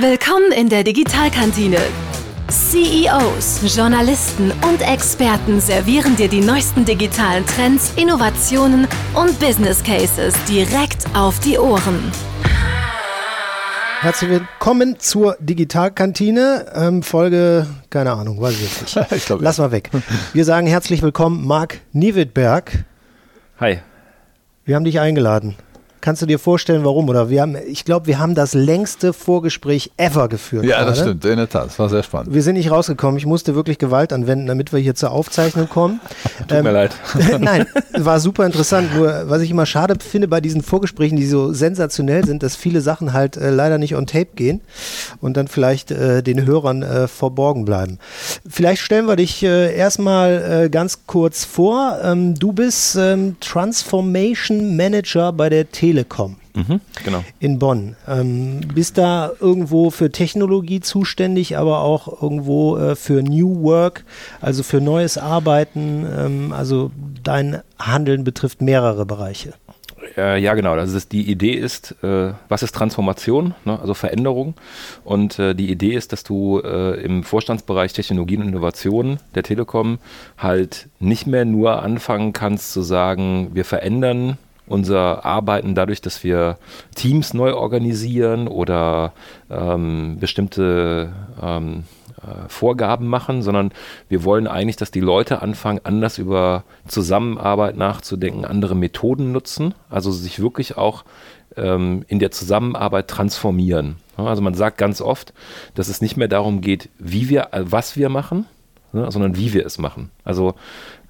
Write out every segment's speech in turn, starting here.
Willkommen in der Digitalkantine. CEOs, Journalisten und Experten servieren dir die neuesten digitalen Trends, Innovationen und Business Cases direkt auf die Ohren. Herzlich willkommen zur Digitalkantine. Ähm, Folge, keine Ahnung, weiß ich jetzt nicht. ich glaub, Lass mal weg. Wir sagen herzlich willkommen, Marc Niewittberg. Hi. Wir haben dich eingeladen. Kannst du dir vorstellen, warum? Oder wir haben, ich glaube, wir haben das längste Vorgespräch ever geführt. Ja, gerade. das stimmt, in der Tat. Das war sehr spannend. Wir sind nicht rausgekommen. Ich musste wirklich Gewalt anwenden, damit wir hier zur Aufzeichnung kommen. Tut ähm, mir leid. Nein, war super interessant. Nur, was ich immer schade finde bei diesen Vorgesprächen, die so sensationell sind, dass viele Sachen halt äh, leider nicht on tape gehen und dann vielleicht äh, den Hörern äh, verborgen bleiben. Vielleicht stellen wir dich äh, erstmal äh, ganz kurz vor. Ähm, du bist ähm, Transformation Manager bei der T Telekom. Mhm, genau. In Bonn. Ähm, bist da irgendwo für Technologie zuständig, aber auch irgendwo äh, für New Work, also für neues Arbeiten. Ähm, also dein Handeln betrifft mehrere Bereiche. Äh, ja, genau. Also das, die Idee ist, äh, was ist Transformation, ne? also Veränderung. Und äh, die Idee ist, dass du äh, im Vorstandsbereich Technologien und Innovationen der Telekom halt nicht mehr nur anfangen kannst zu sagen, wir verändern unser Arbeiten dadurch, dass wir Teams neu organisieren oder ähm, bestimmte ähm, äh, Vorgaben machen, sondern wir wollen eigentlich, dass die Leute anfangen, anders über Zusammenarbeit nachzudenken, andere Methoden nutzen, also sich wirklich auch ähm, in der Zusammenarbeit transformieren. Also man sagt ganz oft, dass es nicht mehr darum geht, wie wir, äh, was wir machen, ne, sondern wie wir es machen. Also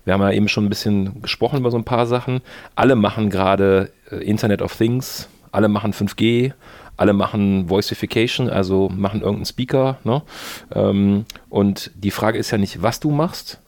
wir haben ja eben schon ein bisschen gesprochen über so ein paar Sachen. Alle machen gerade äh, Internet of Things, alle machen 5G, alle machen Voicification, also machen irgendeinen Speaker. Ne? Ähm, und die Frage ist ja nicht, was du machst,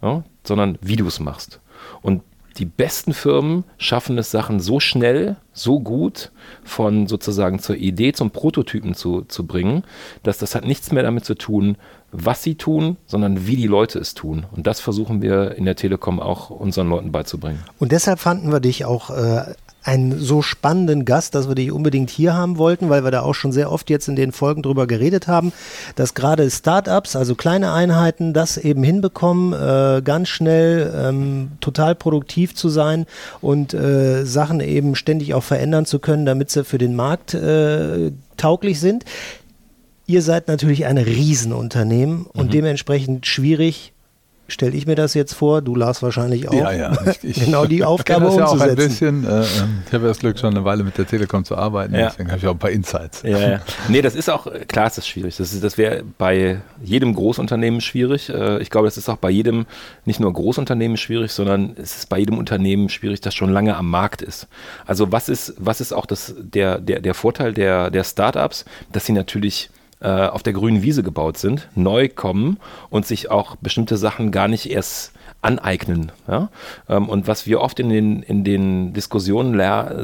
ne? sondern wie du es machst. Und die besten Firmen schaffen es, Sachen so schnell, so gut von sozusagen zur Idee zum Prototypen zu, zu bringen, dass das hat nichts mehr damit zu tun, was sie tun, sondern wie die Leute es tun. Und das versuchen wir in der Telekom auch unseren Leuten beizubringen. Und deshalb fanden wir dich auch äh, einen so spannenden Gast, dass wir dich unbedingt hier haben wollten, weil wir da auch schon sehr oft jetzt in den Folgen drüber geredet haben, dass gerade Startups, also kleine Einheiten, das eben hinbekommen, äh, ganz schnell ähm, total produktiv zu sein und äh, Sachen eben ständig auch verändern zu können, damit sie für den Markt äh, tauglich sind. Ihr seid natürlich ein Riesenunternehmen und mhm. dementsprechend schwierig, stelle ich mir das jetzt vor, du Lars wahrscheinlich auch, ja, ja. Ich, ich genau die Aufgabe das ja umzusetzen. Auch ein bisschen, äh, ähm, ich habe das Glück, schon eine Weile mit der Telekom zu arbeiten, ja. deswegen habe ich auch ein paar Insights. Ja, ja. Nee, das ist auch, klar ist das schwierig. Das, das wäre bei jedem Großunternehmen schwierig. Äh, ich glaube, das ist auch bei jedem, nicht nur Großunternehmen schwierig, sondern es ist bei jedem Unternehmen schwierig, das schon lange am Markt ist. Also was ist, was ist auch das, der, der, der Vorteil der, der Startups, dass sie natürlich äh, auf der grünen Wiese gebaut sind, neu kommen und sich auch bestimmte Sachen gar nicht erst aneignen. Ja? Ähm, und was wir oft in den, in den Diskussionen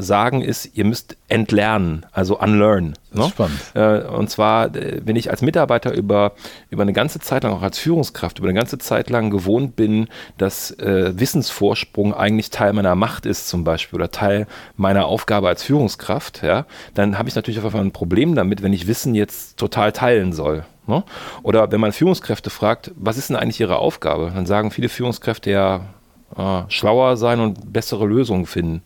sagen, ist, ihr müsst entlernen, also unlearn. Ne? Spannend. Äh, und zwar, äh, wenn ich als Mitarbeiter über, über eine ganze Zeit lang, auch als Führungskraft, über eine ganze Zeit lang gewohnt bin, dass äh, Wissensvorsprung eigentlich Teil meiner Macht ist, zum Beispiel, oder Teil meiner Aufgabe als Führungskraft, ja, dann habe ich natürlich auf einmal ein Problem damit, wenn ich Wissen jetzt total teilen soll. Ne? Oder wenn man Führungskräfte fragt, was ist denn eigentlich ihre Aufgabe? Dann sagen viele Führungskräfte ja, äh, schlauer sein und bessere Lösungen finden.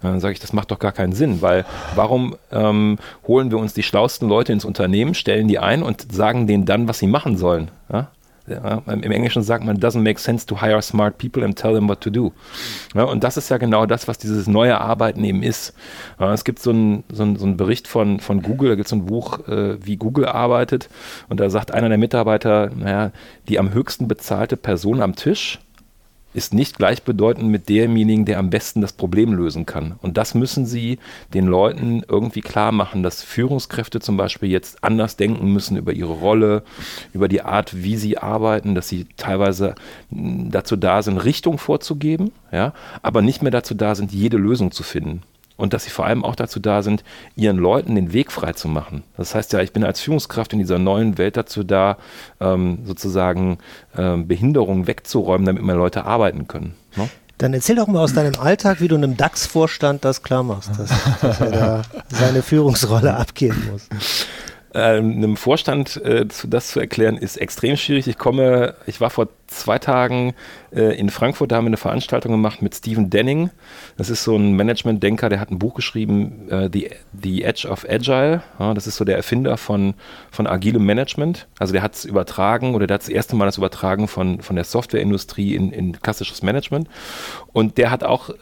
Dann sage ich, das macht doch gar keinen Sinn, weil warum ähm, holen wir uns die schlauesten Leute ins Unternehmen, stellen die ein und sagen denen dann, was sie machen sollen? Ja? Ja, Im Englischen sagt man, doesn't make sense to hire smart people and tell them what to do. Ja, und das ist ja genau das, was dieses neue Arbeiten eben ist. Ja, es gibt so einen so so ein Bericht von, von Google, da gibt es so ein Buch, äh, wie Google arbeitet. Und da sagt einer der Mitarbeiter, naja, die am höchsten bezahlte Person am Tisch ist nicht gleichbedeutend mit demjenigen, der am besten das Problem lösen kann. Und das müssen Sie den Leuten irgendwie klar machen, dass Führungskräfte zum Beispiel jetzt anders denken müssen über ihre Rolle, über die Art, wie sie arbeiten, dass sie teilweise dazu da sind, Richtung vorzugeben, ja, aber nicht mehr dazu da sind, jede Lösung zu finden und dass sie vor allem auch dazu da sind, ihren Leuten den Weg frei zu machen. Das heißt ja, ich bin als Führungskraft in dieser neuen Welt dazu da, ähm, sozusagen ähm, Behinderungen wegzuräumen, damit meine Leute arbeiten können. Ne? Dann erzähl doch mal aus deinem Alltag, wie du einem DAX-Vorstand das klar machst, dass, dass er da seine Führungsrolle abgeben muss. äh, einem Vorstand äh, das zu erklären, ist extrem schwierig. Ich komme, ich war vor zwei Tagen äh, in Frankfurt, da haben wir eine Veranstaltung gemacht mit Stephen Denning. Das ist so ein Management-Denker, der hat ein Buch geschrieben, äh, The, The Edge of Agile. Ja, das ist so der Erfinder von, von agilem Management. Also der hat es übertragen oder der hat das erste Mal das übertragen von, von der Softwareindustrie in, in klassisches Management. Und der hat auch äh,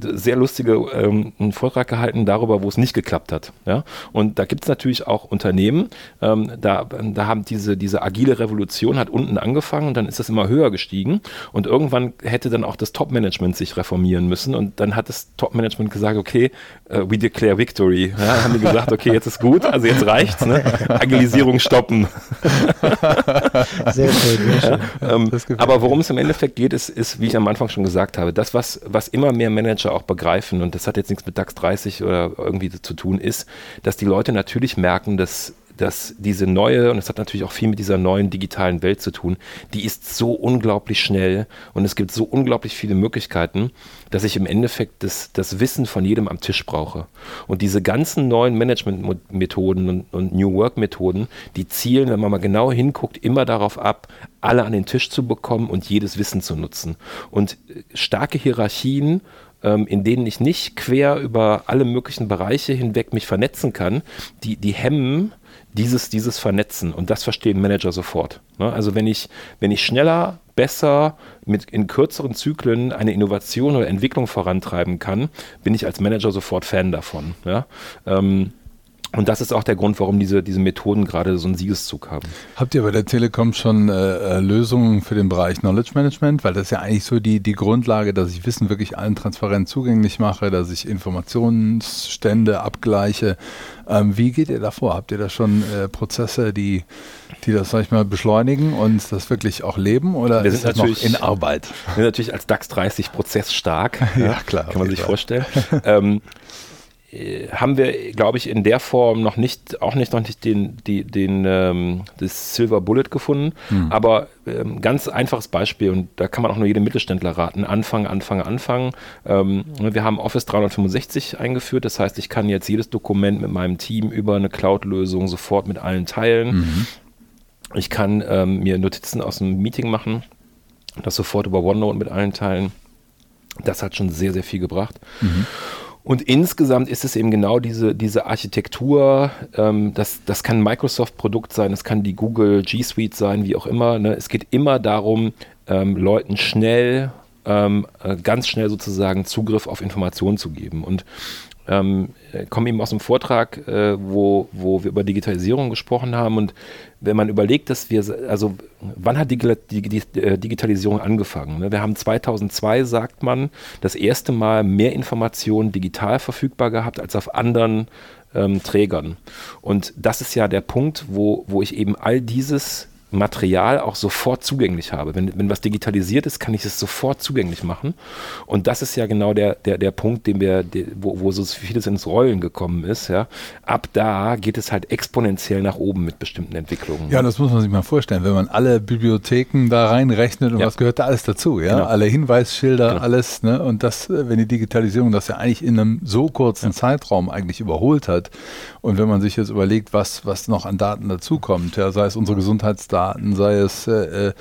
sehr lustige ähm, einen Vortrag gehalten darüber, wo es nicht geklappt hat. Ja? Und da gibt es natürlich auch Unternehmen, ähm, da, da haben diese, diese agile Revolution hat unten angefangen und dann ist das immer höher gestiegen. Und irgendwann hätte dann auch das Top-Management sich reformieren müssen. Und dann hat das Top-Management gesagt, okay, uh, we declare victory. Ja, haben die gesagt, okay, jetzt ist gut, also jetzt reicht's. Ne? Agilisierung stoppen. Sehr schön. Sehr schön. Ja, ähm, aber worum es im Endeffekt geht, ist, ist, wie ich am Anfang schon gesagt habe, das, was, was immer mehr Manager auch begreifen, und das hat jetzt nichts mit DAX 30 oder irgendwie zu tun, ist, dass die Leute natürlich merken, dass dass diese neue, und es hat natürlich auch viel mit dieser neuen digitalen Welt zu tun, die ist so unglaublich schnell und es gibt so unglaublich viele Möglichkeiten, dass ich im Endeffekt das, das Wissen von jedem am Tisch brauche. Und diese ganzen neuen Management-Methoden und, und New Work-Methoden, die zielen, wenn man mal genau hinguckt, immer darauf ab, alle an den Tisch zu bekommen und jedes Wissen zu nutzen. Und starke Hierarchien ähm, in denen ich nicht quer über alle möglichen Bereiche hinweg mich vernetzen kann, die, die hemmen dieses, dieses Vernetzen und das verstehen Manager sofort. Ne? Also wenn ich, wenn ich schneller, besser, mit in kürzeren Zyklen eine Innovation oder Entwicklung vorantreiben kann, bin ich als Manager sofort Fan davon. Ja? Ähm, und das ist auch der Grund, warum diese, diese Methoden gerade so einen Siegeszug haben. Habt ihr bei der Telekom schon äh, äh, Lösungen für den Bereich Knowledge Management? Weil das ist ja eigentlich so die, die Grundlage, dass ich Wissen wirklich allen transparent zugänglich mache, dass ich Informationsstände abgleiche. Ähm, wie geht ihr da vor? Habt ihr da schon äh, Prozesse, die, die das, sag ich mal, beschleunigen und das wirklich auch leben? Oder wir sind ist das noch in Arbeit? Wir sind natürlich als DAX 30 prozessstark. ja, klar. Kann man sich vorstellen. ähm, äh, haben wir, glaube ich, in der Form noch nicht, auch nicht noch nicht den, die, den, ähm, das Silver Bullet gefunden. Mhm. Aber ähm, ganz einfaches Beispiel und da kann man auch nur jedem Mittelständler raten. Anfangen, anfangen, anfangen. Ähm, wir haben Office 365 eingeführt. Das heißt, ich kann jetzt jedes Dokument mit meinem Team über eine Cloud-Lösung sofort mit allen teilen. Mhm. Ich kann ähm, mir Notizen aus einem Meeting machen, das sofort über OneNote mit allen teilen. Das hat schon sehr, sehr viel gebracht. Mhm. Und insgesamt ist es eben genau diese, diese Architektur, ähm, das, das kann Microsoft-Produkt sein, das kann die Google G Suite sein, wie auch immer. Ne? Es geht immer darum, ähm, Leuten schnell, ähm, äh, ganz schnell sozusagen Zugriff auf Informationen zu geben. Und ähm, komme eben aus einem Vortrag, äh, wo, wo wir über Digitalisierung gesprochen haben. Und wenn man überlegt, dass wir, also wann hat die, die äh, Digitalisierung angefangen? Ne? Wir haben 2002, sagt man, das erste Mal mehr Informationen digital verfügbar gehabt als auf anderen ähm, Trägern. Und das ist ja der Punkt, wo, wo ich eben all dieses Material auch sofort zugänglich habe. Wenn, wenn was digitalisiert ist, kann ich es sofort zugänglich machen. Und das ist ja genau der, der, der Punkt, den wir, der, wo, wo so vieles ins Rollen gekommen ist. Ja. Ab da geht es halt exponentiell nach oben mit bestimmten Entwicklungen. Ja, das muss man sich mal vorstellen, wenn man alle Bibliotheken da reinrechnet und ja. was gehört da alles dazu, ja? Genau. Alle Hinweisschilder, genau. alles, ne? Und das, wenn die Digitalisierung das ja eigentlich in einem so kurzen ja. Zeitraum eigentlich überholt hat und wenn man sich jetzt überlegt, was, was noch an Daten dazukommt, ja, sei es unsere Gesundheitsdaten, Daten, sei es äh, äh,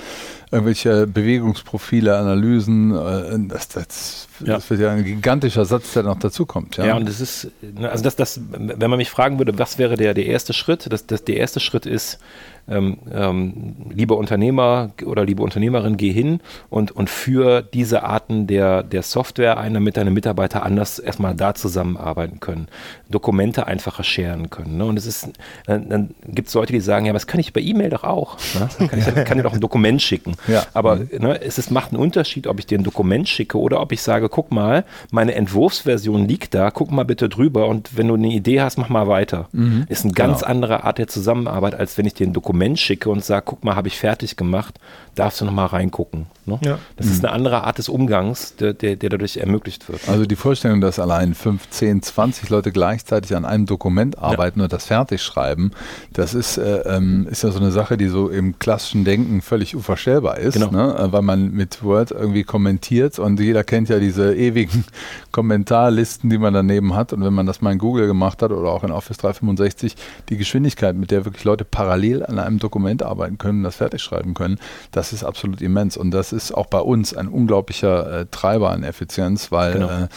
irgendwelche Bewegungsprofile, Analysen. Äh, das, das, ja. das, wird ja ein gigantischer Satz, der noch dazukommt. Ja, ja und das ist, ne, also das, das, wenn man mich fragen würde, was wäre der, der erste Schritt? Das, das, der erste Schritt ist, ähm, ähm, lieber Unternehmer oder liebe Unternehmerin, geh hin und, und für diese Arten der, der Software ein, damit deine Mitarbeiter anders erstmal da zusammenarbeiten können, Dokumente einfacher scheren können. Ne? Und es ist, dann, dann gibt es Leute, die sagen, ja, was kann ich bei E-Mail doch auch? Ne? Dann kann ich kann dir doch ein Dokument schicken. Ja. Aber mhm. ne, es ist, macht einen Unterschied, ob ich dir ein Dokument schicke oder ob ich sage, guck mal, meine Entwurfsversion liegt da, guck mal bitte drüber und wenn du eine Idee hast, mach mal weiter. Mhm. Ist eine ganz genau. andere Art der Zusammenarbeit, als wenn ich dir ein Dokument Dokument schicke und sage, guck mal, habe ich fertig gemacht, darfst du noch mal reingucken. Ne? Ja. Das mhm. ist eine andere Art des Umgangs, der, der, der, dadurch ermöglicht wird. Also die Vorstellung, dass allein 5, 10, 20 Leute gleichzeitig an einem Dokument arbeiten ja. und das fertig schreiben, das ist, äh, ähm, ist ja so eine Sache, die so im klassischen Denken völlig unvorstellbar ist, Genau. ne? Äh, weil man mit Word irgendwie kommentiert und jeder kennt ja diese ewigen Kommentarlisten, die man daneben hat. Und wenn man das mal in Google gemacht hat oder auch in Office 365, die Geschwindigkeit, mit der wirklich Leute parallel an einem Dokument arbeiten können, das fertig schreiben können, das ist absolut immens. Und das ist auch bei uns ein unglaublicher äh, Treiber an Effizienz, weil Genau. äh,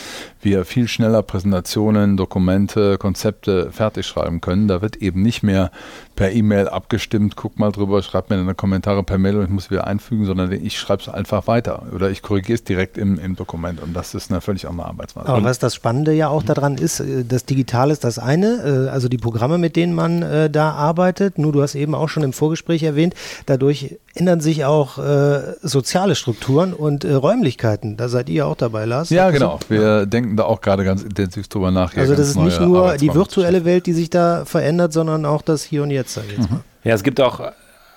wir viel schneller Präsentationen, Dokumente, Konzepte fertig schreiben können. Da wird eben nicht mehr per E-Mail abgestimmt, guck mal drüber, schreib mir eine Kommentare per Mail und ich muss wieder einfügen, sondern ich schreibe es einfach weiter oder ich korrigiere es direkt im, im Dokument und das ist eine völlig andere Arbeitsweise. Aber was das Spannende ja auch daran ist, äh, das Digital ist das eine, äh, also die Programme, mit denen man äh, da arbeitet. Nur du hast eben auch schon im Vorgespräch erwähnt, dadurch ändern sich auch äh, soziale Strukturen und äh, Räumlichkeiten. Da seid ihr auch dabei, Lars. Ja, genau. so? Wir denken da auch gerade ganz intensiv drüber nach. Also das ist nicht nur die virtuelle Welt, die sich da verändert, sondern auch das Hier und Jetzt, sag ich jetzt mal. Ja, es gibt auch,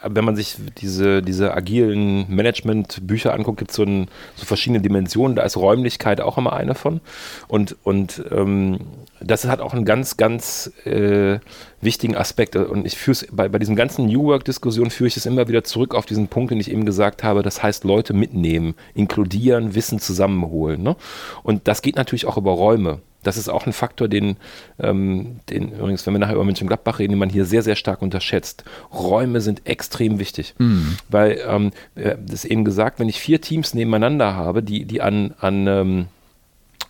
wenn man sich diese, diese agilen Management-Bücher anguckt, gibt es so, so verschiedene Dimensionen. Da ist Räumlichkeit auch immer eine von. Und, und ähm, das hat auch einen ganz, ganz äh, wichtigen Aspekt. Und ich führe bei, bei diesen ganzen New Work-Diskussionen führe ich es immer wieder zurück auf diesen Punkt, den ich eben gesagt habe. Das heißt, Leute mitnehmen, inkludieren, Wissen zusammenholen. Ne? Und das geht natürlich auch über Räume. Das ist auch ein Faktor, den, ähm, den übrigens, wenn wir nachher über Mönchengladbach reden, den man hier sehr, sehr stark unterschätzt. Räume sind extrem wichtig. Weil, ähm, äh, das ist eben gesagt, wenn ich vier Teams nebeneinander habe, die, die an, an ähm,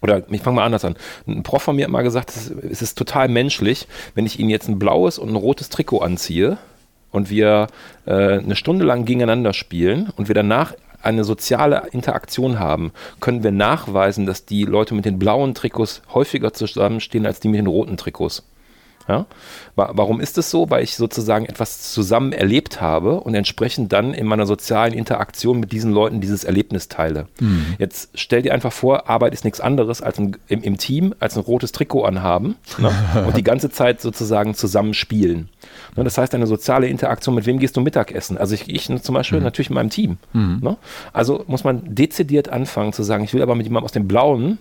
oder ich fange mal anders an. Ein Prof von mir hat mal gesagt, es ist, es ist total menschlich, wenn ich Ihnen jetzt ein blaues und ein rotes Trikot anziehe und wir äh, eine Stunde lang gegeneinander spielen und wir danach eine soziale Interaktion haben, können wir nachweisen, dass die Leute mit den blauen Trikots häufiger zusammenstehen als die mit den roten Trikots. Ja? Wa- Warum ist es so? Weil ich sozusagen etwas zusammen erlebt habe und entsprechend dann in meiner sozialen Interaktion mit diesen Leuten dieses Erlebnis teile. Jetzt stell dir einfach vor, Arbeit ist nichts anderes als ein, im, im Team, als ein rotes Trikot anhaben ne? und die ganze Zeit sozusagen zusammen spielen. Ne? Das heißt, eine soziale Interaktion, mit wem gehst du Mittagessen? Also ich, ich zum Beispiel natürlich mit meinem Team. Ne? Also muss man dezidiert anfangen zu sagen, ich will aber mit jemandem aus dem Blauen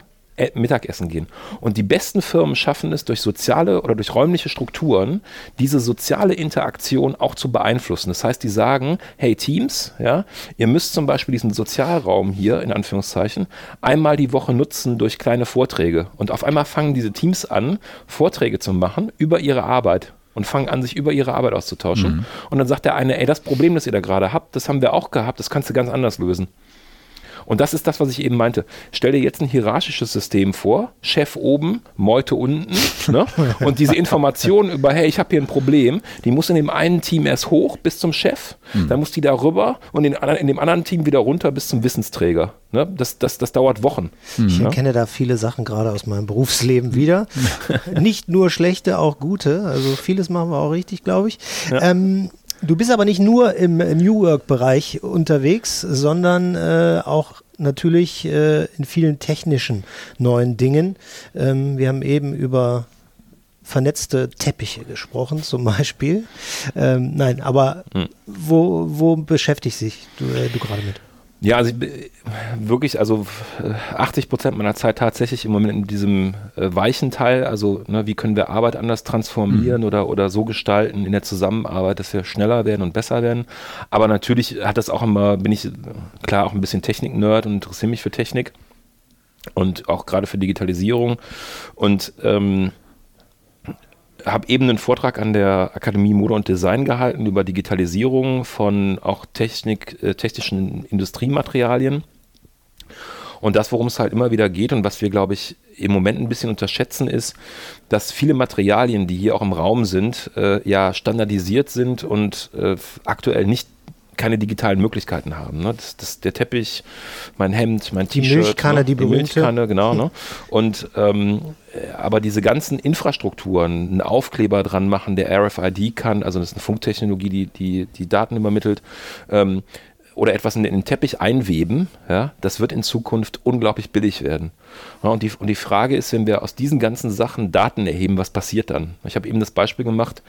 Mittagessen gehen. Und die besten Firmen schaffen es durch soziale oder durch räumliche Strukturen, diese soziale Interaktion auch zu beeinflussen. Das heißt, die sagen, hey Teams, ja, ihr müsst zum Beispiel diesen Sozialraum hier, in Anführungszeichen, einmal die Woche nutzen durch kleine Vorträge. Und auf einmal fangen diese Teams an, Vorträge zu machen über ihre Arbeit und fangen an, sich über ihre Arbeit auszutauschen. Und dann sagt der eine, ey, das Problem, das ihr da gerade habt, das haben wir auch gehabt, das kannst du ganz anders lösen. Und das ist das, was ich eben meinte. Stell dir jetzt ein hierarchisches System vor, Chef oben, Meute unten, ne? und diese Information über, hey, ich habe hier ein Problem, die muss in dem einen Team erst hoch bis zum Chef, dann muss die da rüber und in, in dem anderen Team wieder runter bis zum Wissensträger. Ne? Das, das, das dauert Wochen. Ich Ja? erkenne da viele Sachen gerade aus meinem Berufsleben wieder. nicht nur schlechte, auch gute. Also vieles machen wir auch richtig, glaube ich. Ähm, du bist aber nicht nur im New Work-Bereich unterwegs, sondern äh, auch natürlich äh, in vielen technischen neuen Dingen. Ähm, wir haben eben über vernetzte Teppiche gesprochen, zum Beispiel. Ähm, nein, aber wo, wo beschäftigt sich du, äh, du gerade mit? Ja, also ich, bin wirklich, also äh, 80 Prozent meiner Zeit tatsächlich im Moment in diesem äh, weichen Teil, also ne, wie können wir Arbeit anders transformieren oder, oder so gestalten in der Zusammenarbeit, dass wir schneller werden und besser werden. Aber natürlich hat das auch immer, bin ich äh, klar auch ein bisschen Technik-Nerd und interessiere mich für Technik und auch gerade für Digitalisierung. Und ähm, habe eben einen Vortrag an der Akademie Mode und Design gehalten über Digitalisierung von auch Technik, äh, technischen Industriematerialien. Und das, worum es halt immer wieder geht und was wir, glaube ich, im Moment ein bisschen unterschätzen, ist, dass viele Materialien, die hier auch im Raum sind, äh, ja standardisiert sind und äh, aktuell nicht keine digitalen Möglichkeiten haben. Ne? Das, das, der Teppich, mein Hemd, mein Die T-Shirt, Milchkanne, ne? die berühmte. Milchkanne, genau. Ne? Und ähm, äh, aber diese ganzen Infrastrukturen, einen Aufkleber dran machen, der RFID kann, also das ist eine Funktechnologie, die die, die Daten übermittelt, ähm, oder etwas in den Teppich einweben, ja, das wird in Zukunft unglaublich billig werden. Ja, und, die, und die Frage ist, wenn wir aus diesen ganzen Sachen Daten erheben, was passiert dann? Ich habe eben das Beispiel gemacht,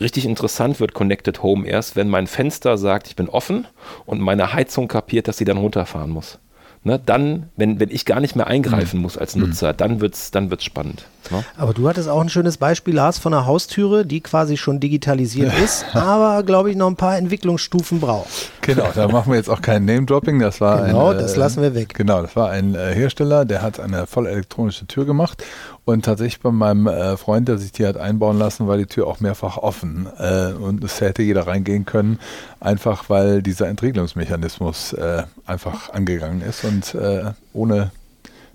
richtig interessant wird Connected Home erst, wenn mein Fenster sagt, ich bin offen und meine Heizung kapiert, dass sie dann runterfahren muss. ne, dann, wenn, wenn ich gar nicht mehr eingreifen mhm. muss als Nutzer, dann wird es dann wird's spannend. Ne? Aber du hattest auch ein schönes Beispiel, Lars, von einer Haustüre, die quasi schon digitalisiert ist, aber, glaube ich, noch ein paar Entwicklungsstufen braucht. Genau, da machen wir jetzt auch kein Name-Dropping. Das war genau, ein, das äh, lassen wir weg. Genau, das war ein äh, Hersteller, der hat eine voll elektronische Tür gemacht und tatsächlich bei meinem äh, Freund, der sich die hat einbauen lassen, war die Tür auch mehrfach offen äh, und es hätte jeder reingehen können, einfach weil dieser Entriegelungsmechanismus äh, einfach angegangen ist und ohne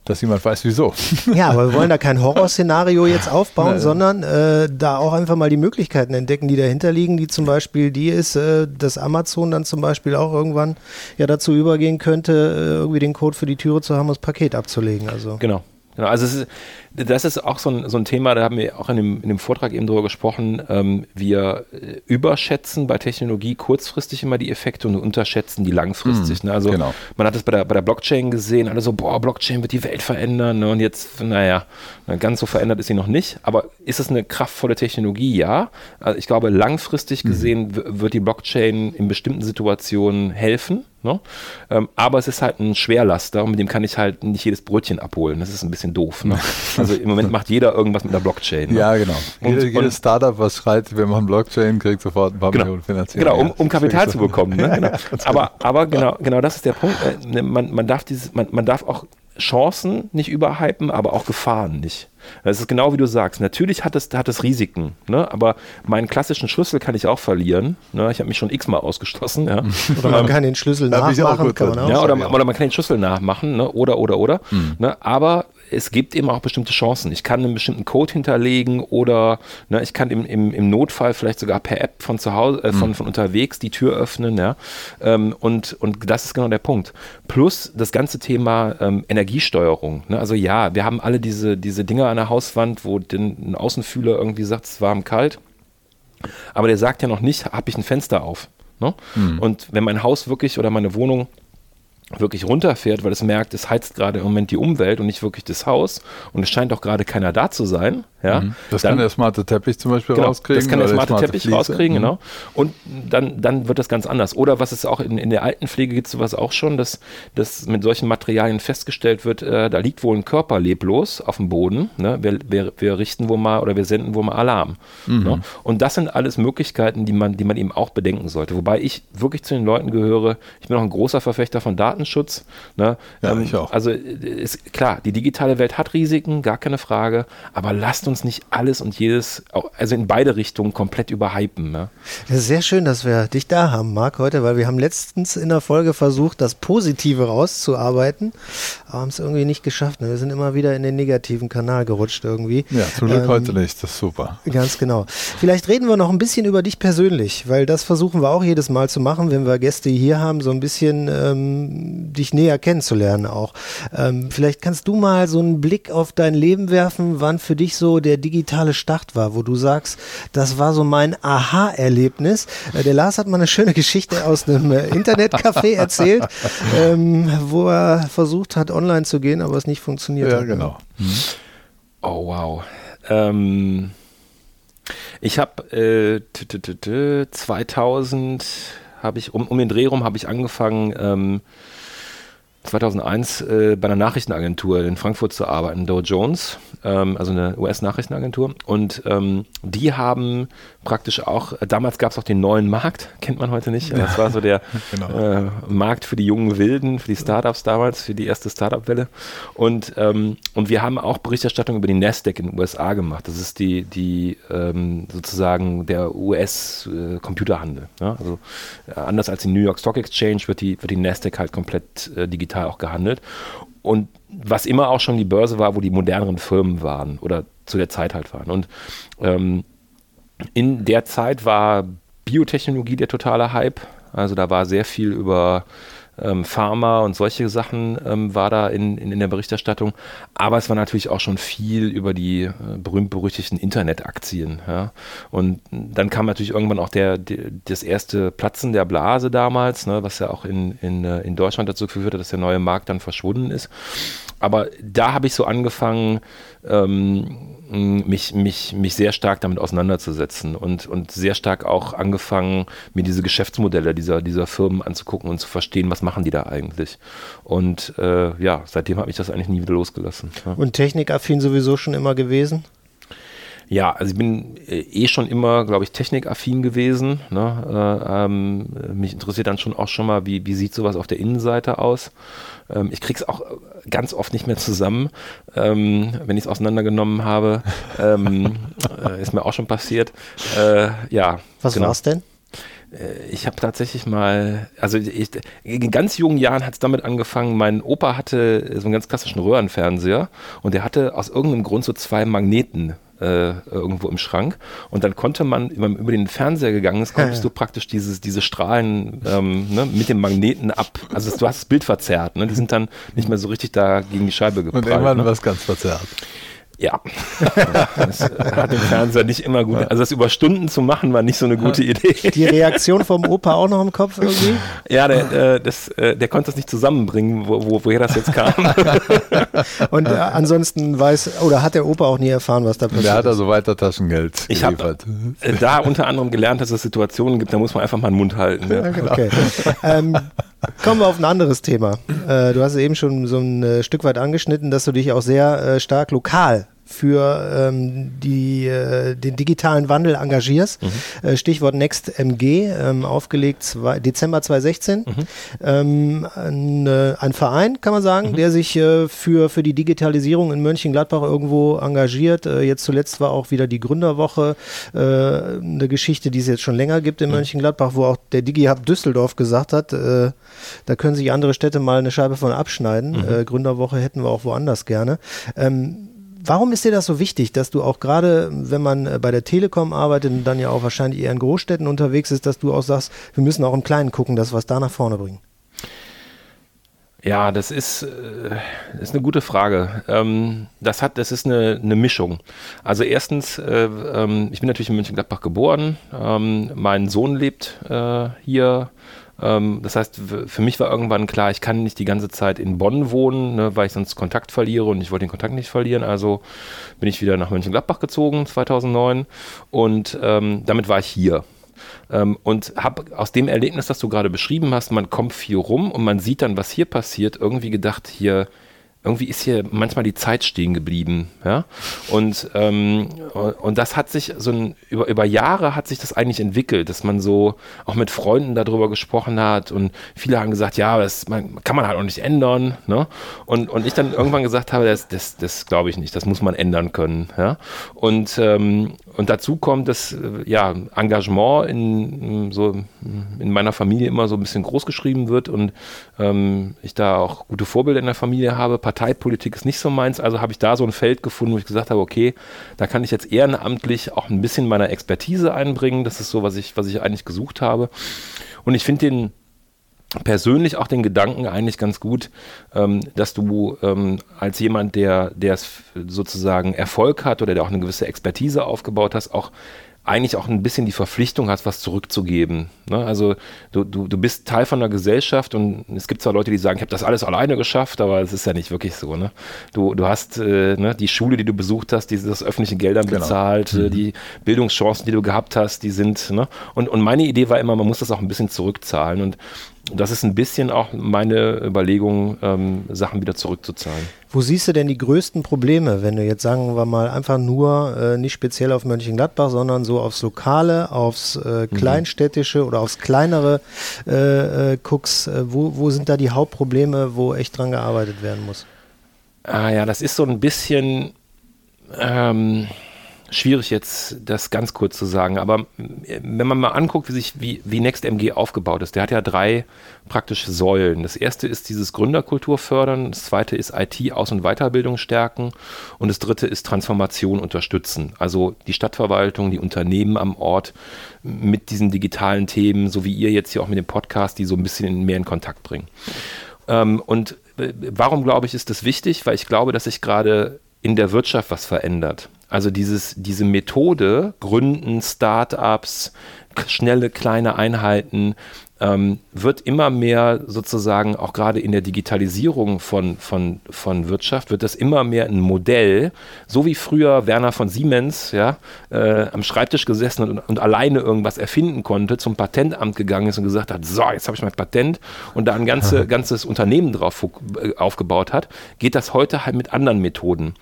dass jemand weiß, wieso. Ja, aber wir wollen da kein Horrorszenario jetzt aufbauen, Nein. sondern äh, da auch einfach mal die Möglichkeiten entdecken, die dahinter liegen, die zum Beispiel die ist, äh, dass Amazon dann zum Beispiel auch irgendwann ja dazu übergehen könnte, äh, irgendwie den Code für die Türe zu haben, das Paket abzulegen. Also. Genau. Genau, also ist, das ist auch so ein, so ein Thema, da haben wir auch in dem, in dem Vortrag eben drüber gesprochen. Ähm, wir äh, überschätzen bei Technologie kurzfristig immer die Effekte und unterschätzen die langfristig. Mm, ne? Also genau. man hat es bei der, bei der Blockchain gesehen, alle so, boah, Blockchain wird die Welt verändern. Ne? Und jetzt, naja, ganz so verändert ist sie noch nicht. Aber ist es eine kraftvolle Technologie? Ja. Also ich glaube, langfristig mhm. gesehen wird die Blockchain in bestimmten Situationen helfen. Ne? Ähm, aber es ist halt ein Schwerlaster und mit dem kann ich halt nicht jedes Brötchen abholen. Das ist ein bisschen doof. Ne? Also im Moment macht jeder irgendwas mit der Blockchain. Ne? Ja, genau. Und, Jede, jedes Startup, was schreit, wir machen Blockchain, kriegt sofort ein paar genau, Millionen finanziert. Genau, um, um Kapital zu bekommen. Ne? Genau. aber, aber genau, genau das ist der Punkt. Äh, ne, man, man, darf dieses, man, man darf auch Chancen nicht überhypen, aber auch Gefahren nicht. Das ist genau wie du sagst. Natürlich hat es, hat es Risiken, ne? aber meinen klassischen Schlüssel kann ich auch verlieren. Ne? Ich habe mich schon x-mal ausgeschlossen. Ja? Oder man kann den Schlüssel nachmachen. Kann man auch ja, oder, oder, man kann den Schlüssel nachmachen. Ne? Oder, oder, oder. Mhm. Ne? Aber es gibt eben auch bestimmte Chancen. Ich kann einen bestimmten Code hinterlegen oder ne, ich kann im, im, im, Notfall vielleicht sogar per App von zu Hause, äh, von, mhm. von unterwegs die Tür öffnen. Ja? Ähm, und, und das ist genau der Punkt. Plus das ganze Thema ähm, Energiesteuerung. Ne? Also ja, wir haben alle diese, diese Dinger an der Hauswand, wo den, ein Außenfühler irgendwie sagt, es ist warm, kalt. Aber der sagt ja noch nicht, habe ich ein Fenster auf. Ne? Mhm. Und wenn mein Haus wirklich oder meine Wohnung wirklich runterfährt, weil es merkt, es heizt gerade im Moment die Umwelt und nicht wirklich das Haus und es scheint auch gerade keiner da zu sein. Ja, mhm. Das dann, kann der smarte Teppich zum Beispiel genau, rauskriegen. Das kann der smarte, smarte Teppich Fliese. rauskriegen, mhm. genau. Und dann, dann wird das ganz anders. Oder was es auch in, in der Altenpflege gibt, sowas auch schon, dass, dass mit solchen Materialien festgestellt wird, äh, da liegt wohl ein Körper leblos auf dem Boden. Ne? Wir, wir, wir, richten wohl mal oder wir senden wohl mal Alarm. Mhm. Ne? Und das sind alles Möglichkeiten, die man, die man eben auch bedenken sollte. Wobei ich wirklich zu den Leuten gehöre, ich bin auch ein großer Verfechter von Datenschutz. Ne? Ja, ähm, ich auch. Also ist klar, die digitale Welt hat Risiken, gar keine Frage, aber lasst uns nicht alles und jedes, also in beide Richtungen komplett überhypen. Ne? Ja, sehr schön, dass wir dich da haben, Marc, heute, weil wir haben letztens in der Folge versucht, das Positive rauszuarbeiten, aber haben es irgendwie nicht geschafft. Ne? Wir sind immer wieder in den negativen Kanal gerutscht irgendwie. Ja, zum Glück ähm, heute nicht, das ist super. Ganz genau. Vielleicht reden wir noch ein bisschen über dich persönlich, weil das versuchen wir auch jedes Mal zu machen, wenn wir Gäste hier haben, so ein bisschen ähm, dich näher kennenzulernen auch. Ähm, vielleicht kannst du mal so einen Blick auf dein Leben werfen, wann für dich so der digitale Start war, wo du sagst, das war so mein Aha-Erlebnis. Äh, der Lars hat mal eine schöne Geschichte aus einem äh, Internetcafé erzählt, ähm, wo er versucht hat, online zu gehen, aber es nicht funktioniert ja, hat. Ja, genau. Mhm. Oh, wow. Ähm, ich habe äh, 2000 habe ich um, um den Dreh rum habe ich angefangen ähm, 2001 äh, bei einer Nachrichtenagentur in Frankfurt zu arbeiten, Dow Jones, ähm, also eine US-Nachrichtenagentur. Und ähm, die haben praktisch auch, äh, damals gab es auch den neuen Markt, kennt man heute nicht. Das war so der genau. äh, Markt für die jungen Wilden, für die Startups damals, für die erste Startup-Welle. Und, ähm, und wir haben auch Berichterstattung über die Nasdaq in den USA gemacht. Das ist die, die ähm, sozusagen der US-Computerhandel. Äh, ja? Also äh, anders als die New York Stock Exchange wird die, wird die Nasdaq halt komplett digital digital auch gehandelt. Und was immer auch schon die Börse war, wo die moderneren Firmen waren oder zu der Zeit halt waren. Und ähm, in der Zeit war Biotechnologie der totale Hype. Also da war sehr viel über ähm, Pharma und solche Sachen ähm, war da in, in, in, der Berichterstattung. Aber es war natürlich auch schon viel über die äh, berühmt-berüchtigten Internetaktien. Ja? Und dann kam natürlich irgendwann auch der, der, das erste Platzen der Blase damals, ne, was ja auch in, in, äh, in Deutschland dazu geführt hat, dass der neue Markt dann verschwunden ist. Aber da habe ich so angefangen, ähm, mich, mich, mich sehr stark damit auseinanderzusetzen und, und sehr stark auch angefangen, mir diese Geschäftsmodelle dieser, dieser Firmen anzugucken und zu verstehen, was machen die da eigentlich? Und äh, ja, seitdem habe ich das eigentlich nie wieder losgelassen. Ja. Und technikaffin sowieso schon immer gewesen? Ja, also ich bin äh, eh schon immer, glaube ich, technikaffin gewesen. Ne? Äh, ähm, mich interessiert dann schon auch schon mal, wie, wie sieht sowas auf der Innenseite aus. Ähm, ich krieg's auch ganz oft nicht mehr zusammen, ähm, wenn ich es auseinandergenommen habe. Ähm, äh, ist mir auch schon passiert. Äh, ja. Was genau. war's denn? Äh, ich habe tatsächlich mal, also ich, in ganz jungen Jahren hat es damit angefangen, mein Opa hatte so einen ganz klassischen Röhrenfernseher und der hatte aus irgendeinem Grund so zwei Magneten äh, irgendwo im Schrank. Und dann konnte man, wenn man über den Fernseher gegangen ist, konntest ja, ja. du praktisch dieses, diese Strahlen ähm, ne, mit dem Magneten ab. Also du hast das Bild verzerrt. Ne? Die sind dann nicht mehr so richtig da gegen die Scheibe geprallt. Und irgendwann ne? war es ganz verzerrt. Ja, das hat den Fernseher nicht immer gut. Also das über Stunden zu machen, war nicht so eine gute Idee. Die Reaktion vom Opa auch noch im Kopf irgendwie? Ja, der, äh, das, äh, der konnte das nicht zusammenbringen, wo, wo, woher das jetzt kam. Und äh, ansonsten weiß, oder hat der Opa auch nie erfahren, was da passiert Der hat also weiter Taschengeld Ich habe da unter anderem gelernt, dass es Situationen gibt, da muss man einfach mal den Mund halten. Ja. Okay. Ähm, Kommen wir auf ein anderes Thema. Äh, du hast eben schon so ein äh, Stück weit angeschnitten, dass du dich auch sehr äh, stark lokal für ähm, die, äh, den digitalen Wandel engagierst. Mhm. Äh, Stichwort NextMG, ähm, aufgelegt zwei, Dezember 2016. Mhm. Ähm, ein, äh, ein, Verein, kann man sagen, mhm. der sich äh, für, für die Digitalisierung in Mönchengladbach irgendwo engagiert. Äh, jetzt zuletzt war auch wieder die Gründerwoche äh, eine Geschichte, die es jetzt schon länger gibt in mhm. Mönchengladbach, wo auch der DigiHub Düsseldorf gesagt hat, da können sich andere Städte mal eine Scheibe von abschneiden. Mhm. Gründerwoche hätten wir auch woanders gerne. Ähm, Warum ist dir das so wichtig, dass du auch gerade, wenn man äh, bei der Telekom arbeitet und dann ja auch wahrscheinlich eher in Großstädten unterwegs ist, dass du auch sagst, wir müssen auch im Kleinen gucken, dass wir es da nach vorne bringen? Ja, das ist, äh, ist eine gute Frage. Ähm, das, hat, das ist eine, eine Mischung. Also erstens, äh, ähm, ich bin natürlich in Mönchengladbach geboren. Ähm, mein Sohn lebt hier das heißt, für mich war irgendwann klar, ich kann nicht die ganze Zeit in Bonn wohnen, ne, weil ich sonst Kontakt verliere und ich wollte den Kontakt nicht verlieren. Also bin ich wieder nach Mönchengladbach gezogen 2009 und ähm, damit war ich hier. Ähm, und habe aus dem Erlebnis, das du gerade beschrieben hast, man kommt viel rum und man sieht dann, was hier passiert, irgendwie gedacht, hier irgendwie ist hier manchmal die Zeit stehen geblieben. Ja? Und, ähm, und das hat sich so ein, über, über Jahre hat sich das eigentlich entwickelt, dass man so auch mit Freunden darüber gesprochen hat und viele haben gesagt, ja, das man, kann man halt auch nicht ändern. Ne? Und, und ich dann irgendwann gesagt habe, das, das, das glaube ich nicht, das muss man ändern können. Ja? Und, ähm, und dazu kommt, dass äh, ja, Engagement in, so, in meiner Familie immer so ein bisschen groß geschrieben wird und ähm, ich da auch gute Vorbilder in der Familie habe. Parteipolitik ist nicht so meins, also habe ich da so ein Feld gefunden, wo ich gesagt habe, okay, da kann ich jetzt ehrenamtlich auch ein bisschen meiner Expertise einbringen. Das ist so, was ich, was ich eigentlich gesucht habe. Und ich finde den persönlich auch den Gedanken eigentlich ganz gut, ähm, dass du ähm, als jemand, der, der sozusagen Erfolg hat oder der auch eine gewisse Expertise aufgebaut hast, auch eigentlich auch ein bisschen die Verpflichtung hast, was zurückzugeben. Ne? Also du, du, du bist Teil von der Gesellschaft und es gibt zwar Leute, die sagen, ich habe das alles alleine geschafft, aber es ist ja nicht wirklich so. Ne? Du, du hast äh, ne, die Schule, die du besucht hast, die das öffentliche Geldern genau. bezahlt, äh, mhm. die Bildungschancen, die du gehabt hast, die sind. Ne? Und, und meine Idee war immer, man muss das auch ein bisschen zurückzahlen. Und das ist ein bisschen auch meine Überlegung, ähm, Sachen wieder zurückzuzahlen. Wo siehst du denn die größten Probleme, wenn du jetzt sagen wir mal einfach nur äh, nicht speziell auf Mönchengladbach, sondern so aufs Lokale, aufs äh, mhm. Kleinstädtische mhm. oder aufs Kleinere äh, äh guckst? Äh, wo, wo sind da die Hauptprobleme, wo echt dran gearbeitet werden muss? Ah ja, das ist so ein bisschen. Ähm, schwierig jetzt das ganz kurz zu sagen, aber äh, wenn man mal anguckt, wie sich wie, wie NextMG aufgebaut ist, der hat ja drei praktische Säulen. Das erste ist dieses Gründerkultur fördern, das zweite ist IT-Aus- und Weiterbildung stärken und das dritte ist Transformation unterstützen. Also die Stadtverwaltung, die Unternehmen am Ort mit diesen digitalen Themen, so wie ihr jetzt hier auch mit dem Podcast, die so ein bisschen mehr in Kontakt bringen. Ähm, und äh, warum glaube ich, ist das wichtig? Weil ich glaube, dass sich gerade in der Wirtschaft was verändert. Also dieses, diese Methode, Gründen, Startups, schnelle kleine Einheiten, ähm, wird immer mehr sozusagen auch gerade in der Digitalisierung von, von, von Wirtschaft, wird das immer mehr ein Modell, so wie früher Werner von Siemens ja, äh, am Schreibtisch gesessen und, und, alleine irgendwas erfinden konnte, zum Patentamt gegangen ist und gesagt hat, so, jetzt habe ich mein Patent und da ein ganze, ganzes Unternehmen drauf äh, aufgebaut hat, geht das heute halt mit anderen Methoden.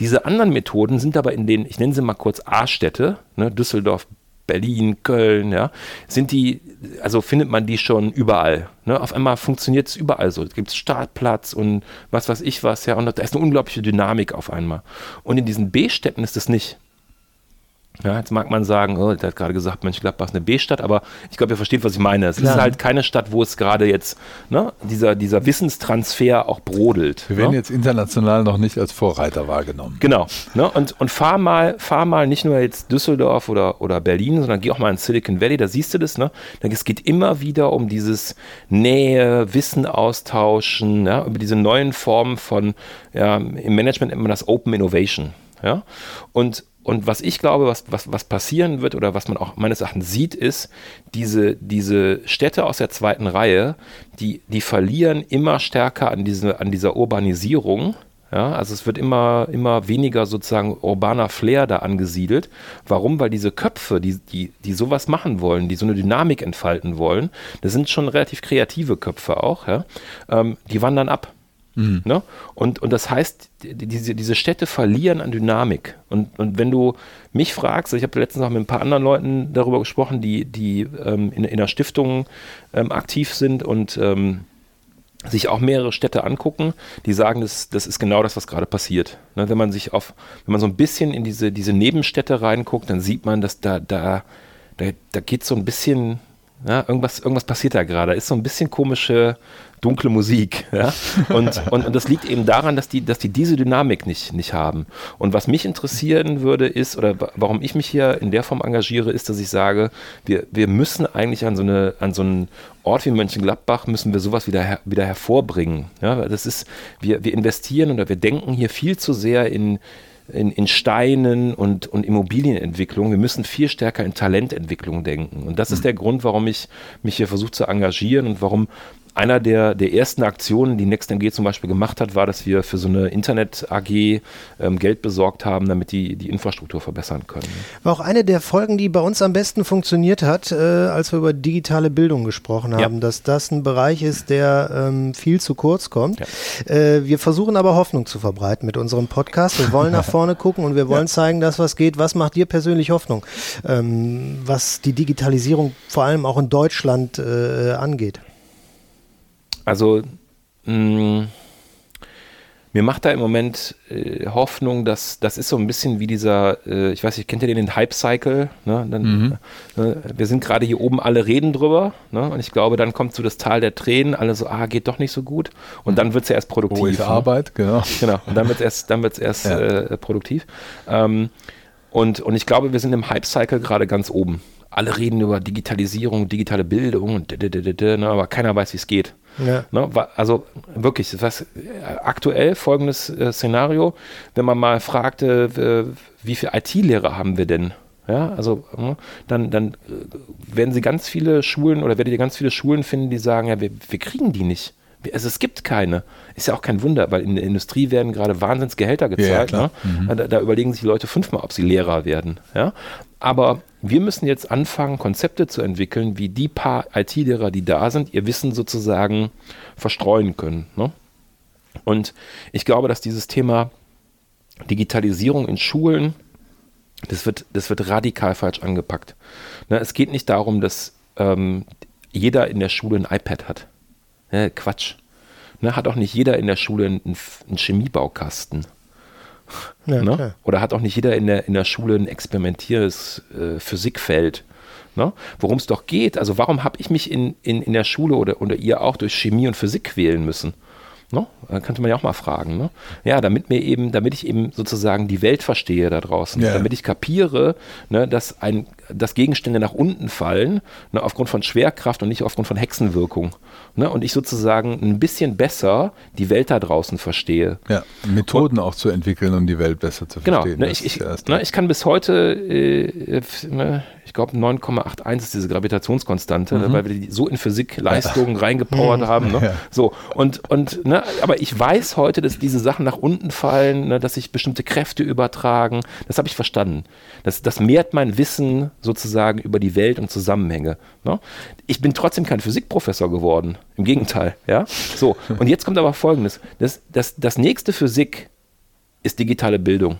Diese anderen Methoden sind aber in den, ich nenne sie mal kurz A-Städte, ne, Düsseldorf, Berlin, Köln, ja, sind die, also findet man die schon überall. Ne? Auf einmal funktioniert es überall so. Es gibt Startplatz und was weiß ich was, ja, und da ist eine unglaubliche Dynamik auf einmal. Und in diesen B-Städten ist es nicht. Ja, jetzt mag man sagen, oh, der hat gerade gesagt, Mönchengladbach ist eine B-Stadt, aber ich glaube, ihr versteht, was ich meine. Es Klar. ist halt keine Stadt, wo es gerade jetzt ne, dieser, dieser Wissenstransfer auch brodelt. Wir werden ne? jetzt international noch nicht als Vorreiter wahrgenommen. Genau. Ne? Und, und fahr mal, fahr mal nicht nur jetzt Düsseldorf oder, oder Berlin, sondern geh auch mal in Silicon Valley, da siehst du das. Ne? Es geht immer wieder um dieses Nähe, Wissen austauschen, ja? über diese neuen Formen von, ja, im Management nennt man das Open Innovation. Ja? Und, und was ich glaube, was, was, was passieren wird oder was man auch meines Erachtens sieht, ist, diese, diese Städte aus der zweiten Reihe, die, die verlieren immer stärker an, diese, an dieser Urbanisierung. Ja, also es wird immer, immer weniger sozusagen urbaner Flair da angesiedelt. Warum? Weil diese Köpfe, die, die, die sowas machen wollen, die so eine Dynamik entfalten wollen, das sind schon relativ kreative Köpfe auch, ja, ähm, die wandern ab. Mhm. Ne? Und, und das heißt, diese, diese Städte verlieren an Dynamik. Und, und wenn du mich fragst, ich habe letztens auch mit ein paar anderen Leuten darüber gesprochen, die, die ähm, in, in einer Stiftung ähm, aktiv sind und ähm, sich auch mehrere Städte angucken, die sagen, das, das ist genau das, was gerade passiert. Ne? Wenn man sich auf, wenn man so ein bisschen in diese, diese Nebenstädte reinguckt, dann sieht man, dass da, da, da, da geht so ein bisschen, ja, irgendwas, irgendwas passiert da gerade. Ist so ein bisschen komische dunkle Musik. Ja? Und, und, und, das liegt eben daran, dass die, dass die diese Dynamik nicht, nicht haben. Und was mich interessieren würde, ist, oder warum ich mich hier in der Form engagiere, ist, dass ich sage, wir, wir müssen eigentlich an so, eine, an so einen Ort wie Mönchengladbach müssen wir sowas wieder, her, wieder hervorbringen. Ja? Das ist, wir, wir investieren oder wir denken hier viel zu sehr in, in, in, Steinen und, und Immobilienentwicklung. Wir müssen viel stärker in Talententwicklung denken. Und das ist hm. der Grund, warum ich mich hier versuche zu engagieren und warum einer der, der ersten Aktionen, die NextMG zum Beispiel gemacht hat, war, dass wir für so eine Internet-AG ähm, Geld besorgt haben, damit die die Infrastruktur verbessern können. War auch eine der Folgen, die bei uns am besten funktioniert hat, äh, als wir über digitale Bildung gesprochen haben, ja. dass das ein Bereich ist, der ähm, viel zu kurz kommt. Ja. Äh, wir versuchen aber Hoffnung zu verbreiten mit unserem Podcast. Wir wollen nach vorne gucken und wir wollen ja. zeigen, dass was geht. Was macht dir persönlich Hoffnung, ähm, was die Digitalisierung vor allem auch in Deutschland äh, angeht? Also mh, mm, mir macht da im Moment äh, Hoffnung, dass das ist so ein bisschen wie dieser, äh, ich weiß nicht, kennt ihr den Hype-Cycle? Ne? mhm. äh, wir sind gerade hier oben, alle reden drüber ne? und ich glaube, dann kommt so das Tal der Tränen, alle so, ah, geht doch nicht so gut und dann wird es ja erst produktiv. Ruhige ne? Arbeit, genau. Genau, und dann wird es erst, dann wird's erst ja. Äh, produktiv. Ähm, und, und ich glaube, wir sind im Hype-Cycle gerade ganz oben. Alle reden über Digitalisierung, digitale Bildung, und ne? aber keiner weiß, wie es geht. Ja. Ne, also wirklich, was, aktuell folgendes äh, Szenario, wenn man mal fragte, wie viele IT-Lehrer haben wir denn? Ja, also ne, dann, dann äh, werden sie ganz viele Schulen oder werdet ihr ganz viele Schulen finden, die sagen, ja, wir, wir kriegen die nicht. Also es gibt keine. Ist ja auch kein Wunder, weil in der Industrie werden gerade Wahnsinnsgehälter gezahlt. Ja, ne? mhm. da, da, überlegen sich die Leute fünfmal, ob sie Lehrer werden. Ja? Aber wir müssen jetzt anfangen, Konzepte zu entwickeln, wie die paar IT-Lehrer, die da sind, ihr Wissen sozusagen verstreuen können. Ne? Und ich glaube, dass dieses Thema Digitalisierung in Schulen, das wird, das wird radikal falsch angepackt. Ne? Es geht nicht darum, dass ähm, jeder in der Schule ein iPad hat. Ja, Quatsch. Ne? Hat auch nicht jeder in der Schule einen, einen Chemiebaukasten. Ja, ne? Oder hat auch nicht jeder in der, in der Schule ein experimentierendes äh, Physikfeld. Ne? Worum es doch geht, also warum habe ich mich in, in, in der Schule oder, oder ihr auch durch Chemie und Physik quälen müssen? Ne? Da könnte man ja auch mal fragen. Ne? Ja, damit mir eben, damit ich eben sozusagen die Welt verstehe da draußen, ja. damit ich kapiere, ne, dass ein, dass Gegenstände nach unten fallen, ne, aufgrund von Schwerkraft und nicht aufgrund von Hexenwirkung. Ne, und ich sozusagen ein bisschen besser die Welt da draußen verstehe. Ja, Methoden und, auch zu entwickeln, um die Welt besser zu genau, verstehen. Genau, ne, ich, ich, ne, ich, kann bis heute, äh, ne, ich glaube 9,81 ist diese Gravitationskonstante, ne, mhm. weil wir die so in Physikleistungen ja. reingepowert mhm. haben. Ne? Ja. So, und, und ne, aber ich weiß heute, dass diese Sachen nach unten fallen, dass sich bestimmte Kräfte übertragen. Das habe ich verstanden. Das, das mehrt mein Wissen sozusagen über die Welt und Zusammenhänge. Ne? Ich bin trotzdem kein Physikprofessor geworden. Im Gegenteil. Ja? So, und jetzt kommt aber Folgendes. Das, das, das nächste Physik ist digitale Bildung.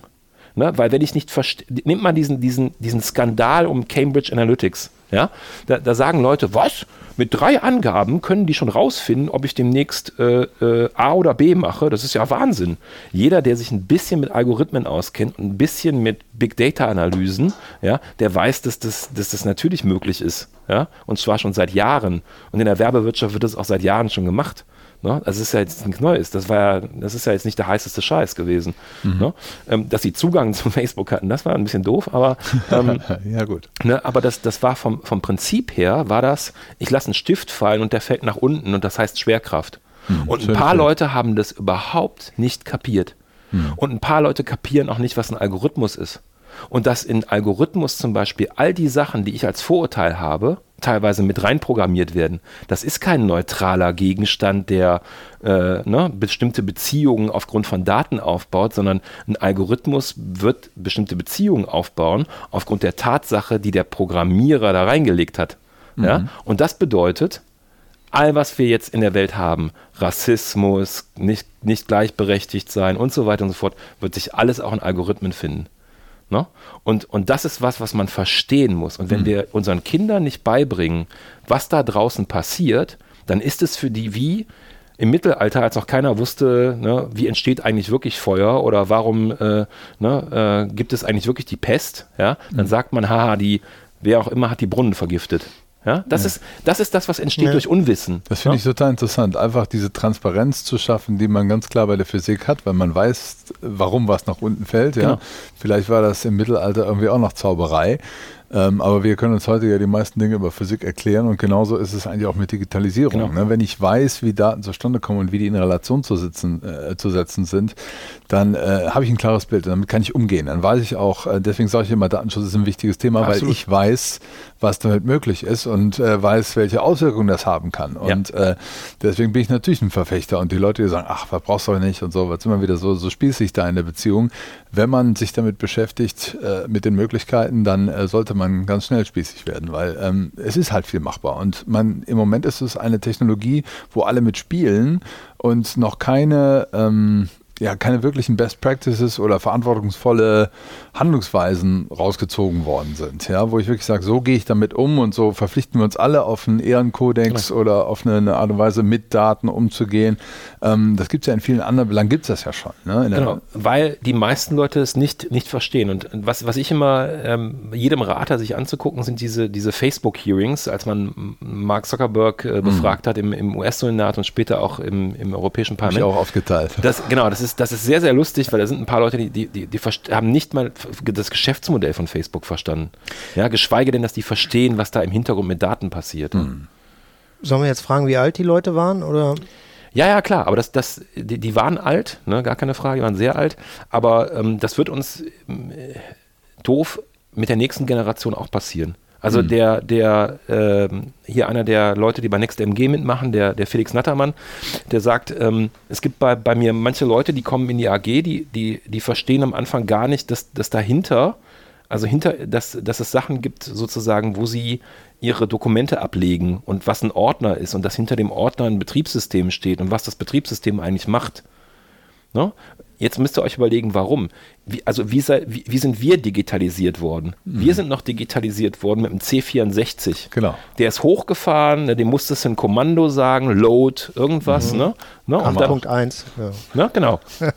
Ne? Weil wenn ich nicht verstehe, nimmt man diesen, diesen, diesen Skandal um Cambridge Analytics. Ja? Da, da sagen Leute, was? Mit drei Angaben können die schon rausfinden, ob ich demnächst äh, äh, A oder B mache. Das ist ja Wahnsinn. Jeder, der sich ein bisschen mit Algorithmen auskennt und ein bisschen mit Big Data Analysen, ja, der weiß, dass das, dass das natürlich möglich ist. Ja? Und zwar schon seit Jahren. Und in der Werbewirtschaft wird das auch seit Jahren schon gemacht. Ne? Das ist ja jetzt nichts Neues. Das, war ja, das ist ja jetzt nicht der heißeste Scheiß gewesen. Mhm. Ne? Ähm, dass sie Zugang zu Facebook hatten, das war ein bisschen doof, aber, ähm, ja, gut. Ne, aber das, das war vom, vom Prinzip her, war das, ich lasse einen Stift fallen und der fällt nach unten und das heißt Schwerkraft. Mhm, und ein paar schön. Leute haben das überhaupt nicht kapiert. Mhm. Und ein paar Leute kapieren auch nicht, was ein Algorithmus ist. Und dass in Algorithmus zum Beispiel all die Sachen, die ich als Vorurteil habe, teilweise mit reinprogrammiert werden. Das ist kein neutraler Gegenstand, der äh, ne, bestimmte Beziehungen aufgrund von Daten aufbaut, sondern ein Algorithmus wird bestimmte Beziehungen aufbauen aufgrund der Tatsache, die der Programmierer da reingelegt hat. Mhm. Ja? Und das bedeutet, all was wir jetzt in der Welt haben, Rassismus, nicht, nicht gleichberechtigt sein und so weiter und so fort, wird sich alles auch in Algorithmen finden. Ne? Und, und das ist was, was man verstehen muss. Und wenn mhm. wir unseren Kindern nicht beibringen, was da draußen passiert, dann ist es für die wie im Mittelalter, als noch keiner wusste, ne, wie entsteht eigentlich wirklich Feuer oder warum äh, ne, äh, gibt es eigentlich wirklich die Pest, ja, dann mhm. sagt man, haha, die, wer auch immer hat die Brunnen vergiftet. Ja, das, ja. Ist, das ist das, was entsteht ja. durch Unwissen. Das finde ja? ich total interessant, einfach diese Transparenz zu schaffen, die man ganz klar bei der Physik hat, weil man weiß, warum was nach unten fällt. Ja? Genau. Vielleicht war das im Mittelalter irgendwie auch noch Zauberei. Ähm, aber wir können uns heute ja die meisten Dinge über Physik erklären und genauso ist es eigentlich auch mit Digitalisierung. Genau. Ne? Wenn ich weiß, wie Daten zustande kommen und wie die in Relation zu, sitzen, äh, zu setzen sind, dann äh, habe ich ein klares Bild und damit kann ich umgehen. Dann weiß ich auch, äh, deswegen sage ich immer, Datenschutz ist ein wichtiges Thema, Absolut. weil ich weiß, was damit möglich ist und äh, weiß, welche Auswirkungen das haben kann. Und ja. Äh, deswegen bin ich natürlich ein Verfechter und die Leute, die sagen, ach, was brauchst du nicht und so, was immer wieder so, so spießig da in der Beziehung. Wenn man sich damit beschäftigt, äh, mit den Möglichkeiten, dann sollte man man ganz schnell spießig werden, weil ähm, es ist halt viel machbar. Und man im Moment ist es eine Technologie, wo alle mitspielen und noch keine ähm, ja keine wirklichen Best Practices oder verantwortungsvolle Handlungsweisen rausgezogen worden sind. Ja, wo ich wirklich sage, so gehe ich damit um und so verpflichten wir uns alle auf einen Ehrenkodex genau. oder auf eine, eine, Art und Weise mit Daten umzugehen. Ähm, das gibt es ja in vielen anderen Belangen, gibt es das ja schon. Ne? Genau, weil die meisten Leute es nicht, nicht verstehen. Und was, was ich immer ähm, jedem Rater sich anzugucken, sind diese, diese Facebook-Hearings, als man Mark Zuckerberg äh, mhm. befragt mhm. hat im, im US-Senat und später auch im, im Europäischen Parlament. Hab ich auch aufgeteilt. Das, genau, das ist ist, das ist sehr, sehr lustig, weil da sind ein paar Leute, die, die, die, die haben nicht mal das Geschäftsmodell von Facebook verstanden. Ja, geschweige denn, dass die verstehen, was da im Hintergrund mit Daten passiert. Hm. Sollen wir jetzt fragen, wie alt die Leute waren? Oder? Ja, ja, klar, aber das, das, die, die waren alt, ne, gar keine Frage, die waren sehr alt, aber ähm, das wird uns äh, doof mit der nächsten Generation auch passieren. Also mhm. der, der, äh, hier einer der Leute, die bei NextMG mitmachen, der, der Felix Nattermann, der sagt, ähm, es gibt bei, bei mir manche Leute, die kommen in die AG, die, die, die verstehen am Anfang gar nicht, dass, dass dahinter, also hinter, dass, dass es Sachen gibt, sozusagen, wo sie ihre Dokumente ablegen und was ein Ordner ist und dass hinter dem Ordner ein Betriebssystem steht und was das Betriebssystem eigentlich macht. Ne? Jetzt müsst ihr euch überlegen, warum wie, also wie, sei, wie, wie, sind wir digitalisiert worden? Mhm. Wir sind noch digitalisiert worden mit dem C64. Genau. Der ist hochgefahren, ne, dem musstest du ein Kommando sagen, Load, irgendwas. Mhm. Ne? Ne? Und dann, Punkt 1. Ja. Ne? Genau.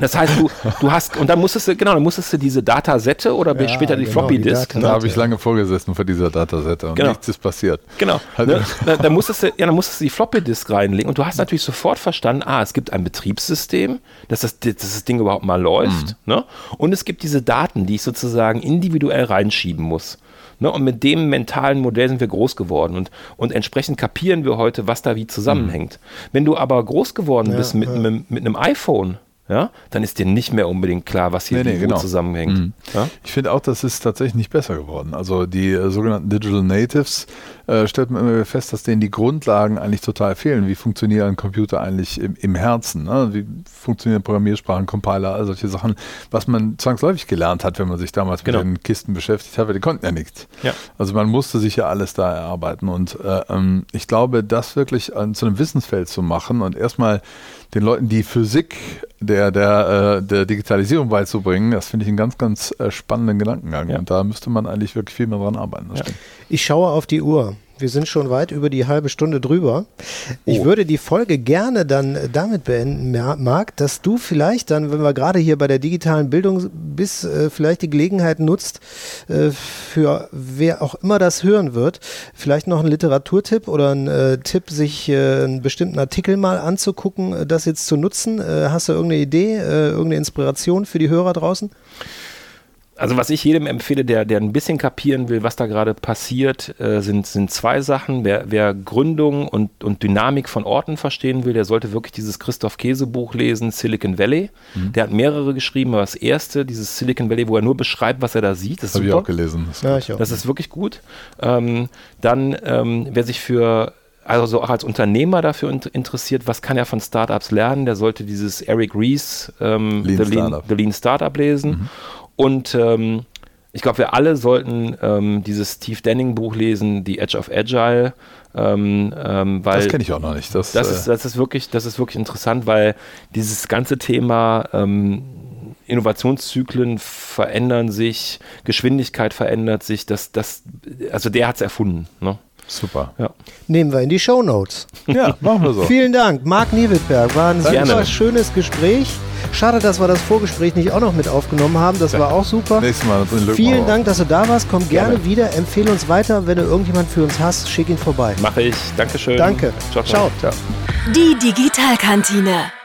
Das heißt, du, du hast, und dann musstest du, genau, dann musstest du diese Datasette oder ja, später die genau, Floppy Disk. Die ne? Da habe ich lange vorgesessen vor dieser Datasette und genau. nichts ist passiert. Genau. Halt ne? da, da, musstest du, ja, dann musstest du die Floppy Disk reinlegen und du hast natürlich sofort verstanden, ah, es gibt ein Betriebssystem, dass das, dass das Ding überhaupt mal läuft. Mhm. Ne? Und es gibt diese Daten, die ich sozusagen individuell reinschieben muss. Ne? Und mit dem mentalen Modell sind wir groß geworden und, und entsprechend kapieren wir heute, was da wie zusammenhängt. Mhm. Wenn du aber groß geworden bist mit, ja. mit, mit einem iPhone, ja, dann ist dir nicht mehr unbedingt klar, was hier nee, nee, genau. zusammenhängt. Mhm. Ja? Ich finde auch, das ist tatsächlich nicht besser geworden. Also die äh, sogenannten Digital Natives äh, stellt man immer fest, dass denen die Grundlagen eigentlich total fehlen. Wie funktioniert ein Computer eigentlich im, im Herzen? Ne? Wie funktionieren Programmiersprachen, Compiler, all solche Sachen, was man zwangsläufig gelernt hat, wenn man sich damals genau. mit den Kisten beschäftigt hat, weil die konnten ja nichts. Ja. Also man musste sich ja alles da erarbeiten. Und äh, ähm, ich glaube, das wirklich an, zu einem Wissensfeld zu machen und erstmal den Leuten die Physik der, der, äh, der Digitalisierung beizubringen, das finde ich einen ganz, ganz äh, spannenden Gedankengang. Ja. Und da müsste man eigentlich wirklich viel mehr dran arbeiten. Ja. Ich schaue auf die Uhr. Wir sind schon weit über die halbe Stunde drüber. Ich oh. würde die Folge gerne dann damit beenden, Marc, dass du vielleicht dann, wenn wir gerade hier bei der digitalen Bildung bist, äh, vielleicht die Gelegenheit nutzt, äh, für wer auch immer das hören wird, vielleicht noch einen Literaturtipp oder einen äh, Tipp, sich äh, einen bestimmten Artikel mal anzugucken, äh, das jetzt zu nutzen. Äh, hast du irgendeine Idee, irgendeine Inspiration für die Hörer draußen? Also was ich jedem empfehle, der, der ein bisschen kapieren will, was da gerade passiert, äh, sind, sind zwei Sachen. Wer, wer Gründung und, und Dynamik von Orten verstehen will, der sollte wirklich dieses Christoph Käse Buch lesen, Silicon Valley. Mhm. Der hat mehrere geschrieben, aber das erste, dieses Silicon Valley, wo er nur beschreibt, was er da sieht, das, habe ich auch gelesen. Das, ja, ich auch. das ist wirklich gut. Ähm, dann, ähm, wer sich für also auch als Unternehmer dafür interessiert, was kann er von Startups lernen, der sollte dieses Eric Rees ähm, Lean The, Lean, Startup. The Lean Startup lesen. Mhm. Und ähm, ich glaube, wir alle sollten ähm, dieses Steve Denning Buch lesen, The Edge of Agile. Ähm, ähm, weil das kenne ich auch noch nicht. Das, das, ist, äh, das, ist wirklich, das ist wirklich interessant, weil dieses ganze Thema ähm, Innovationszyklen verändern sich, Geschwindigkeit verändert sich. Das, das, also der hat es erfunden. Ne? Super. Ja. Nehmen wir in die Show Notes. Ja, machen wir so. Vielen Dank, Marc Niewittberg. War ein Gerne. super schönes Gespräch. Schade, dass wir das Vorgespräch nicht auch noch mit aufgenommen haben. Das ja. war auch super. Nächstes Mal. Vielen Dank, dass du da warst. Komm gerne, gerne, wieder. Empfehle uns weiter. Wenn du irgendjemand für uns hast, schick ihn vorbei. Mache ich. Dankeschön. Danke. Ciao. ciao. ciao. Die Digitalkantine.